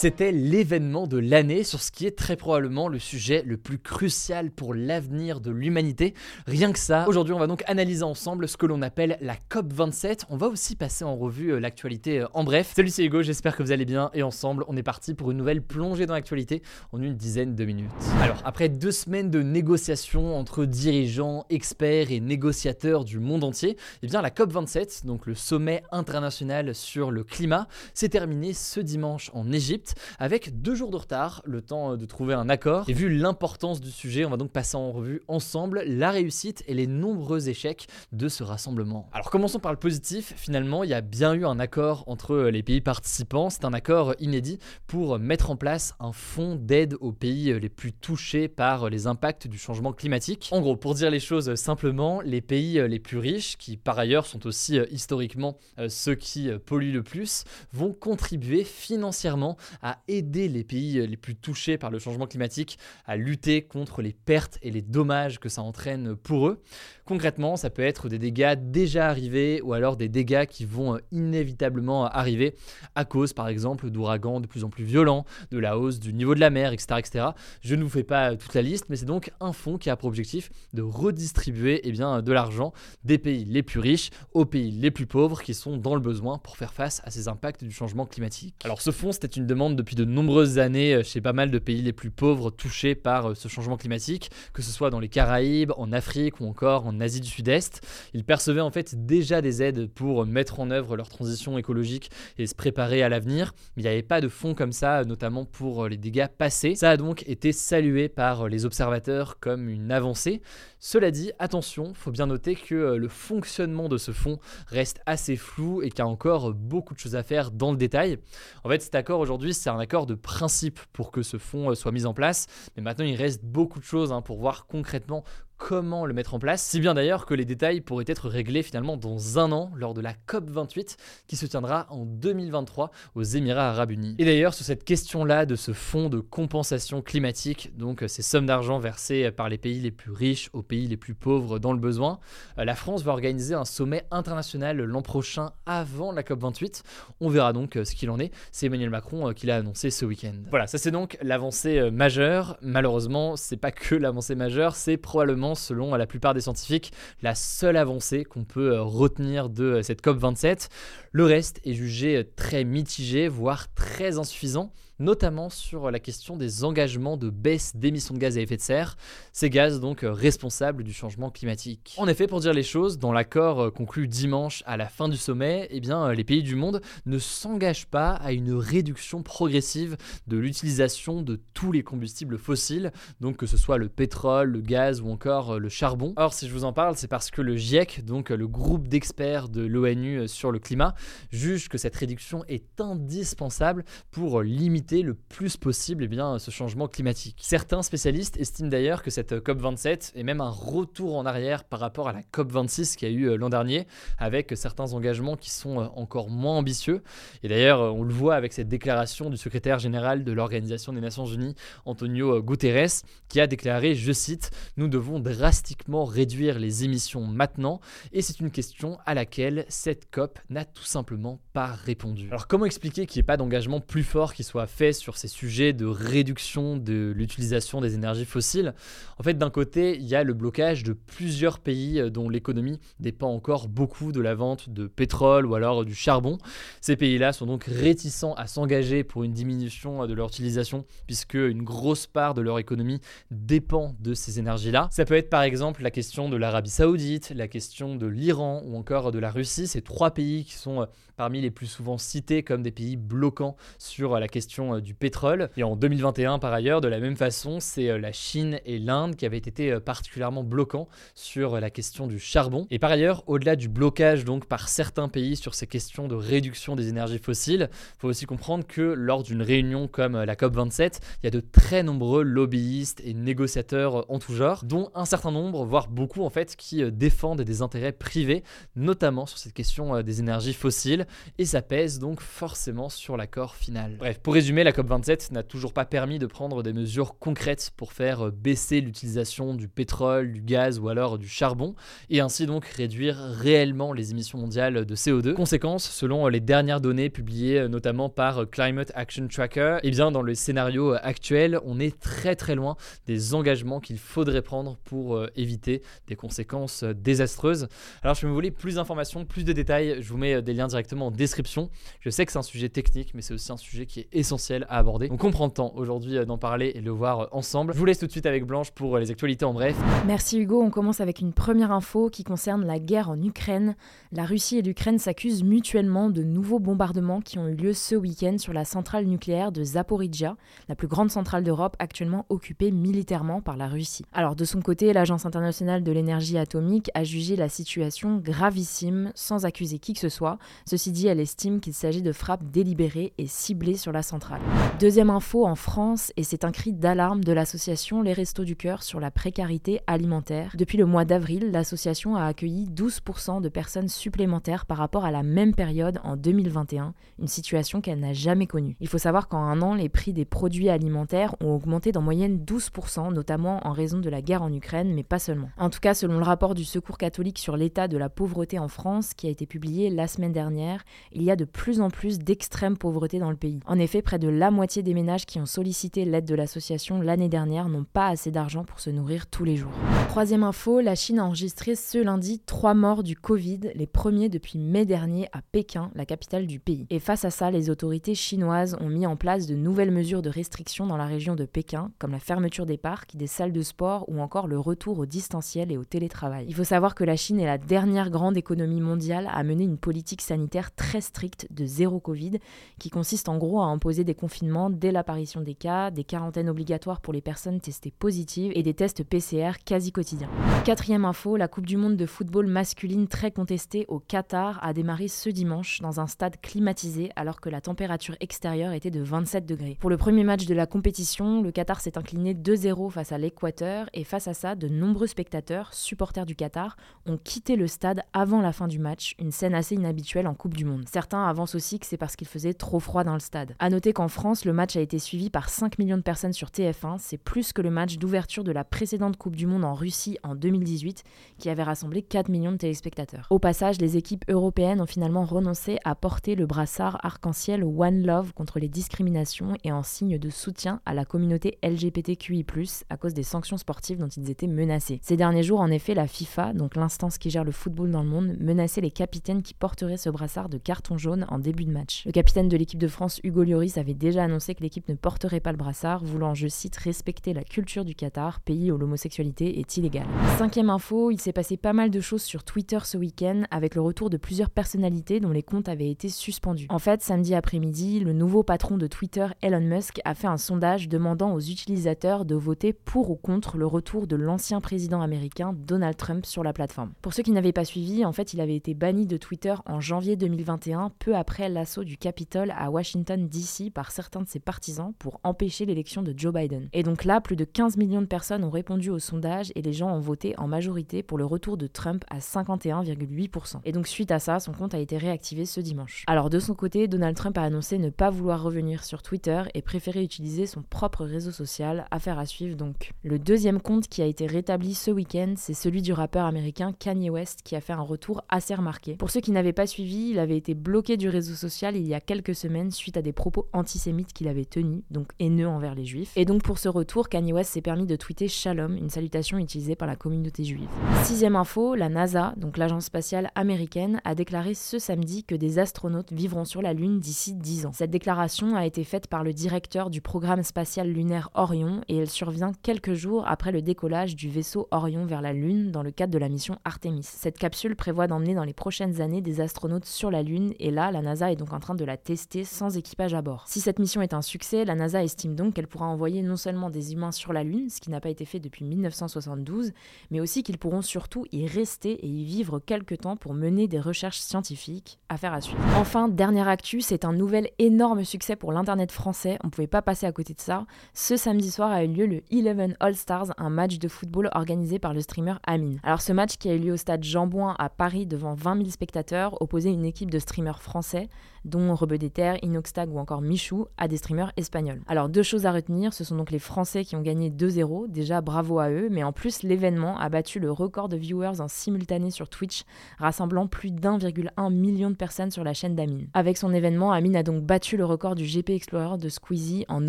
C'était l'événement de l'année sur ce qui est très probablement le sujet le plus crucial pour l'avenir de l'humanité. Rien que ça, aujourd'hui on va donc analyser ensemble ce que l'on appelle la COP27. On va aussi passer en revue euh, l'actualité euh, en bref. Salut c'est Hugo, j'espère que vous allez bien et ensemble on est parti pour une nouvelle plongée dans l'actualité en une dizaine de minutes. Alors après deux semaines de négociations entre dirigeants, experts et négociateurs du monde entier, eh bien la COP27, donc le sommet international sur le climat, s'est terminé ce dimanche en Égypte avec deux jours de retard, le temps euh, de trouver un accord. Et vu l'importance du sujet, on va donc passer en revue ensemble la réussite et les nombreux échecs de ce rassemblement. Alors commençons par le positif, finalement il y a bien eu un accord entre euh, les pays participants, c'est un accord inédit pour mettre en place un fonds d'aide aux pays euh, les plus touchés par les impacts du changement climatique. En gros, pour dire les choses simplement, les pays les plus riches, qui par ailleurs sont aussi historiquement ceux qui polluent le plus, vont contribuer financièrement à aider les pays les plus touchés par le changement climatique à lutter contre les pertes et les dommages que ça entraîne pour eux. Concrètement, ça peut être des dégâts déjà arrivés ou alors des dégâts qui vont inévitablement arriver à cause par exemple d'ouragans de plus en plus violents, de la hausse du niveau de la mer, etc. etc. Je ne vous fais pas toute la liste, mais c'est donc un fonds qui a pour objectif de redistribuer eh bien, de l'argent des pays les plus riches aux pays les plus pauvres qui sont dans le besoin pour faire face à ces impacts du changement climatique. Alors ce fonds, c'était une demande depuis de nombreuses années euh, chez pas mal de pays les plus pauvres touchés par euh, ce changement climatique, que ce soit dans les Caraïbes, en Afrique ou encore en Asie du Sud-Est. Ils percevaient en fait déjà des aides pour mettre en œuvre leur transition écologique et se préparer à l'avenir, mais il n'y avait pas de fonds comme ça, notamment pour euh, les dégâts passés. Ça a donc été salué par les observateurs comme une avancée. Cela dit, attention, faut bien noter que le fonctionnement de ce fonds reste assez flou et qu'il y a encore beaucoup de choses à faire dans le détail. En fait, cet accord aujourd'hui c'est un accord de principe pour que ce fonds euh, soit mis en place. Mais maintenant, il reste beaucoup de choses hein, pour voir concrètement comment le mettre en place, si bien d'ailleurs que les détails pourraient être réglés finalement dans un an lors de la COP28 qui se tiendra en 2023 aux Émirats arabes unis. Et d'ailleurs sur cette question-là de ce fonds de compensation climatique, donc euh, ces sommes d'argent versées par les pays les plus riches aux pays les plus pauvres dans le besoin, euh, la France va organiser un sommet international l'an prochain avant la COP28. On verra donc euh, ce qu'il en est. C'est Emmanuel Macron qui l'a annoncé ce week-end. Voilà, ça c'est donc l'avancée majeure. Malheureusement, c'est pas que l'avancée majeure, c'est probablement selon la plupart des scientifiques, la seule avancée qu'on peut euh, retenir de euh, cette COP27. Le reste est jugé euh, très mitigé, voire très insuffisant notamment sur la question des engagements de baisse d'émissions de gaz à effet de serre, ces gaz donc responsables du changement climatique. En effet, pour dire les choses, dans l'accord conclu dimanche à la fin du sommet, eh bien, les pays du monde ne s'engagent pas à une réduction progressive de l'utilisation de tous les combustibles fossiles, donc que ce soit le pétrole, le gaz ou encore le charbon. Or, si je vous en parle, c'est parce que le GIEC, donc le groupe d'experts de l'ONU sur le climat, juge que cette réduction est indispensable pour limiter le plus possible eh bien, ce changement climatique. Certains spécialistes estiment d'ailleurs que cette COP27 est même un retour en arrière par rapport à la COP26 qui a eu euh, l'an dernier, avec certains engagements qui sont euh, encore moins ambitieux. Et d'ailleurs, euh, on le voit avec cette déclaration du secrétaire général de l'Organisation des Nations Unies, Antonio Guterres, qui a déclaré, je cite, Nous devons drastiquement réduire les émissions maintenant, et c'est une question à laquelle cette COP n'a tout simplement pas répondu. Alors comment expliquer qu'il n'y ait pas d'engagement plus fort qui soit fait sur ces sujets de réduction de l'utilisation des énergies fossiles? En fait, d'un côté, il y a le blocage de plusieurs pays euh, dont l'économie dépend encore beaucoup de la vente de pétrole ou alors du charbon. Ces pays-là sont donc réticents à s'engager pour une diminution euh, de leur utilisation puisque une grosse part de leur économie dépend de ces énergies-là. Peut être par exemple la question de l'Arabie Saoudite, la question de l'Iran ou encore de la Russie, ces trois pays qui sont euh, parmi les plus souvent cités comme des pays bloquants sur la question du pétrole. Et en 2021, par ailleurs, de la même façon, c'est la Chine et l'Inde qui avaient été particulièrement bloquants sur la question du charbon. Et par ailleurs, au-delà du blocage donc par certains pays sur ces questions de réduction des énergies fossiles, il faut aussi comprendre que lors d'une réunion comme la COP27, il y a de très nombreux lobbyistes et négociateurs en tout genre, dont un certain nombre, voire beaucoup en fait, qui euh, défendent des intérêts privés, notamment sur cette question euh, des énergies fossiles, et ça pèse donc forcément sur l'accord final. Bref, pour résumer, la COP27 n'a toujours pas permis de prendre des mesures concrètes pour faire euh, baisser l'utilisation du pétrole, du gaz ou alors du charbon, et ainsi donc réduire réellement les émissions mondiales de CO2. Conséquence, selon les dernières données publiées notamment par Climate Action Tracker, et eh bien dans le scénario actuel, on est très très loin des engagements qu'il faudrait prendre pour euh, éviter des conséquences euh, désastreuses. Alors je me voulais plus d'informations, plus de détails, je vous mets euh, des liens directement en description. Je sais que c'est un sujet technique, mais c'est aussi un sujet qui est essentiel à aborder. Donc on prend le temps aujourd'hui d'en parler et de le voir ensemble. Je vous laisse tout de suite avec Blanche pour les actualités en bref. Merci Hugo, on commence avec une première info qui concerne la guerre en Ukraine. La Russie et l'Ukraine s'accusent mutuellement de nouveaux bombardements qui ont eu lieu ce week-end sur la centrale nucléaire de Zaporizhia, la plus grande centrale d'Europe actuellement occupée militairement par la Russie. Alors de son côté, l'Agence internationale de l'énergie atomique a jugé la situation gravissime sans accuser qui que ce soit. Ceci dit, elle estime qu'il s'agit de frappes délibérées et ciblées sur la centrale. Deuxième info en France, et c'est un cri d'alarme de l'association Les Restos du Cœur sur la précarité alimentaire. Depuis le mois d'avril, l'association a accueilli 12% de personnes supplémentaires par rapport à la même période en 2021, une situation qu'elle n'a jamais connue. Il faut savoir qu'en un an, les prix des produits alimentaires ont augmenté d'en moyenne 12%, notamment en raison de la guerre en Ukraine, mais pas seulement. En tout cas, selon le rapport du Secours catholique sur l'état de la pauvreté en France, qui a été publié la semaine dernière, il y a de plus en plus d'extrême pauvreté dans le pays. En effet, près de la moitié des ménages qui ont sollicité l'aide de l'association l'année dernière n'ont pas assez d'argent pour se nourrir tous les jours. Troisième info, la Chine a enregistré ce lundi trois morts du Covid, les premiers depuis mai dernier à Pékin, la capitale du pays. Et face à ça, les autorités chinoises ont mis en place de nouvelles mesures de restriction dans la région de Pékin, comme la fermeture des parcs, des salles de sport ou encore le retour au distanciel et au télétravail. Il faut savoir que la Chine est la dernière grande économie mondiale à mener une politique sanitaire très stricte de zéro Covid, qui consiste en gros à imposer des confinements dès l'apparition des cas, des quarantaines obligatoires pour les personnes testées positives et des tests PCR quasi quotidiens. Quatrième info, la Coupe du Monde de football masculine très contestée au Qatar a démarré ce dimanche dans un stade climatisé alors que la température extérieure était de 27 degrés. Pour le premier match de la compétition, le Qatar s'est incliné 2-0 face à l'Équateur et face à ça, de nombreux spectateurs, supporters du Qatar, ont quitté le stade avant la fin du match, une scène assez inhabituelle en Coupe du Monde. Certains avancent aussi que c'est parce qu'il faisait trop froid dans le stade. A noter qu'en France, le match a été suivi par 5 millions de personnes sur TF1, c'est plus que le match d'ouverture de la précédente Coupe du Monde en Russie en 2018 qui avait rassemblé 4 millions de téléspectateurs. Au passage, les équipes européennes ont finalement renoncé à porter le brassard arc-en-ciel One Love contre les discriminations et en signe de soutien à la communauté LGBTQI+, à cause des sanctions sportives dont ils étaient menacés. Ces derniers jours, en effet, la FIFA, donc l'instance qui gère le football dans le monde, menaçait les capitaines qui porteraient ce brassard de carton jaune en début de match. Le capitaine de l'équipe de France, Hugo Lloris, avait déjà annoncé que l'équipe ne porterait pas le brassard, voulant, je cite, respecter la culture du Qatar, pays où l'homosexualité est illégale. Cinquième info, il s'est passé pas mal de choses sur Twitter ce week-end avec le retour de plusieurs personnalités dont les comptes avaient été suspendus. En fait, samedi après-midi, le nouveau patron de Twitter, Elon Musk, a fait un sondage demandant aux utilisateurs de voter pour ou contre le retour de l'ancien président américain Donald Trump sur la plateforme. Pour ceux qui n'avaient pas suivi, en fait, il avait été banni de Twitter en janvier 2021, peu après l'assaut du Capitole à Washington DC par certains de ses partisans pour empêcher l'élection de Joe Biden. Et donc là, plus de 15 millions de personnes ont répondu au sondage et les gens ont voté en majorité pour le retour de Trump à 51,8%. Et donc suite à ça, son compte a été réactivé ce dimanche. Alors de son côté, Donald Trump a annoncé ne pas vouloir revenir sur Twitter et préférer utiliser son propre réseau social, affaire à suivre donc. Le deuxième compte qui a été rétabli ce week-end, c'est celui du rappeur américain Kanye West qui a fait un retour assez remarqué. Pour ceux qui n'avaient pas suivi, il avait été bloqué du réseau social il y a quelques semaines suite à des propos antisémites qu'il avait tenus, donc haineux envers les juifs. Et donc pour ce retour, Kanye West s'est permis de tweeter Shalom, une salutation utilisée par la communauté juive. Sixième info, la NASA, donc l'agence spatiale américaine, a déclaré ce samedi que des astronautes vivront sur la Lune d'ici 10 ans. Cette déclaration a été faite par le directeur du programme spatial lunaire Orion et elle survient quelques jours après le décollage du vaisseau Orion vers la Lune dans le cadre de la mission Artemis. Cette capsule prévoit d'emmener dans les prochaines années des astronautes sur la Lune et là, la NASA est donc en train de la tester sans équipage à bord. Si cette mission est un succès, la NASA estime donc qu'elle pourra envoyer non seulement des humains sur la Lune, ce qui n'a pas été fait depuis 1972, mais aussi qu'ils pourront surtout y rester et y vivre quelques temps pour mener des recherches scientifiques. Affaire à suivre. Enfin, dernière actu, c'est un nouvel énorme succès pour l'internet français. On pouvait pas passer à côté de ça. Ce samedi soir a eu lieu le Eleven All Stars, un match de football organisé par le streamer Amine. Alors ce match qui a eu lieu au stade Jean-Bouin à Paris devant 20 000 spectateurs opposait une équipe de streamers français dont Rebeu des Terres, Inoxtag ou encore Michou, à des streamers espagnols. Alors deux choses à retenir, ce sont donc les Français qui ont gagné 2-0, déjà bravo à eux, mais en plus l'événement a battu le record de viewers en simultané sur Twitch, rassemblant plus d'1,1 million de personnes sur la chaîne d'Amine. Avec son événement, Amine a donc battu le record du GP Explorer de Squeezie en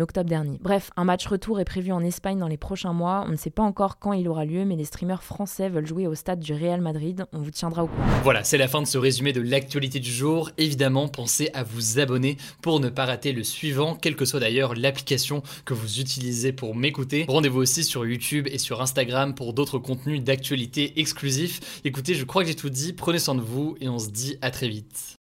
octobre dernier. Bref, un match retour est prévu en Espagne dans les prochains mois, on ne sait pas encore quand il aura lieu, mais les streamers français veulent jouer au stade du Real Madrid, on vous tiendra au courant. Voilà, c'est la fin de ce résumé de l'actualité du jour. Évidemment, pensez à vous abonner pour ne pas rater le suivant, quelle que soit d'ailleurs l'application que vous utilisez pour m'écouter. Rendez-vous aussi sur YouTube et sur Instagram pour d'autres contenus d'actualité exclusifs. Écoutez, je crois que j'ai tout dit, prenez soin de vous et on se dit à très vite.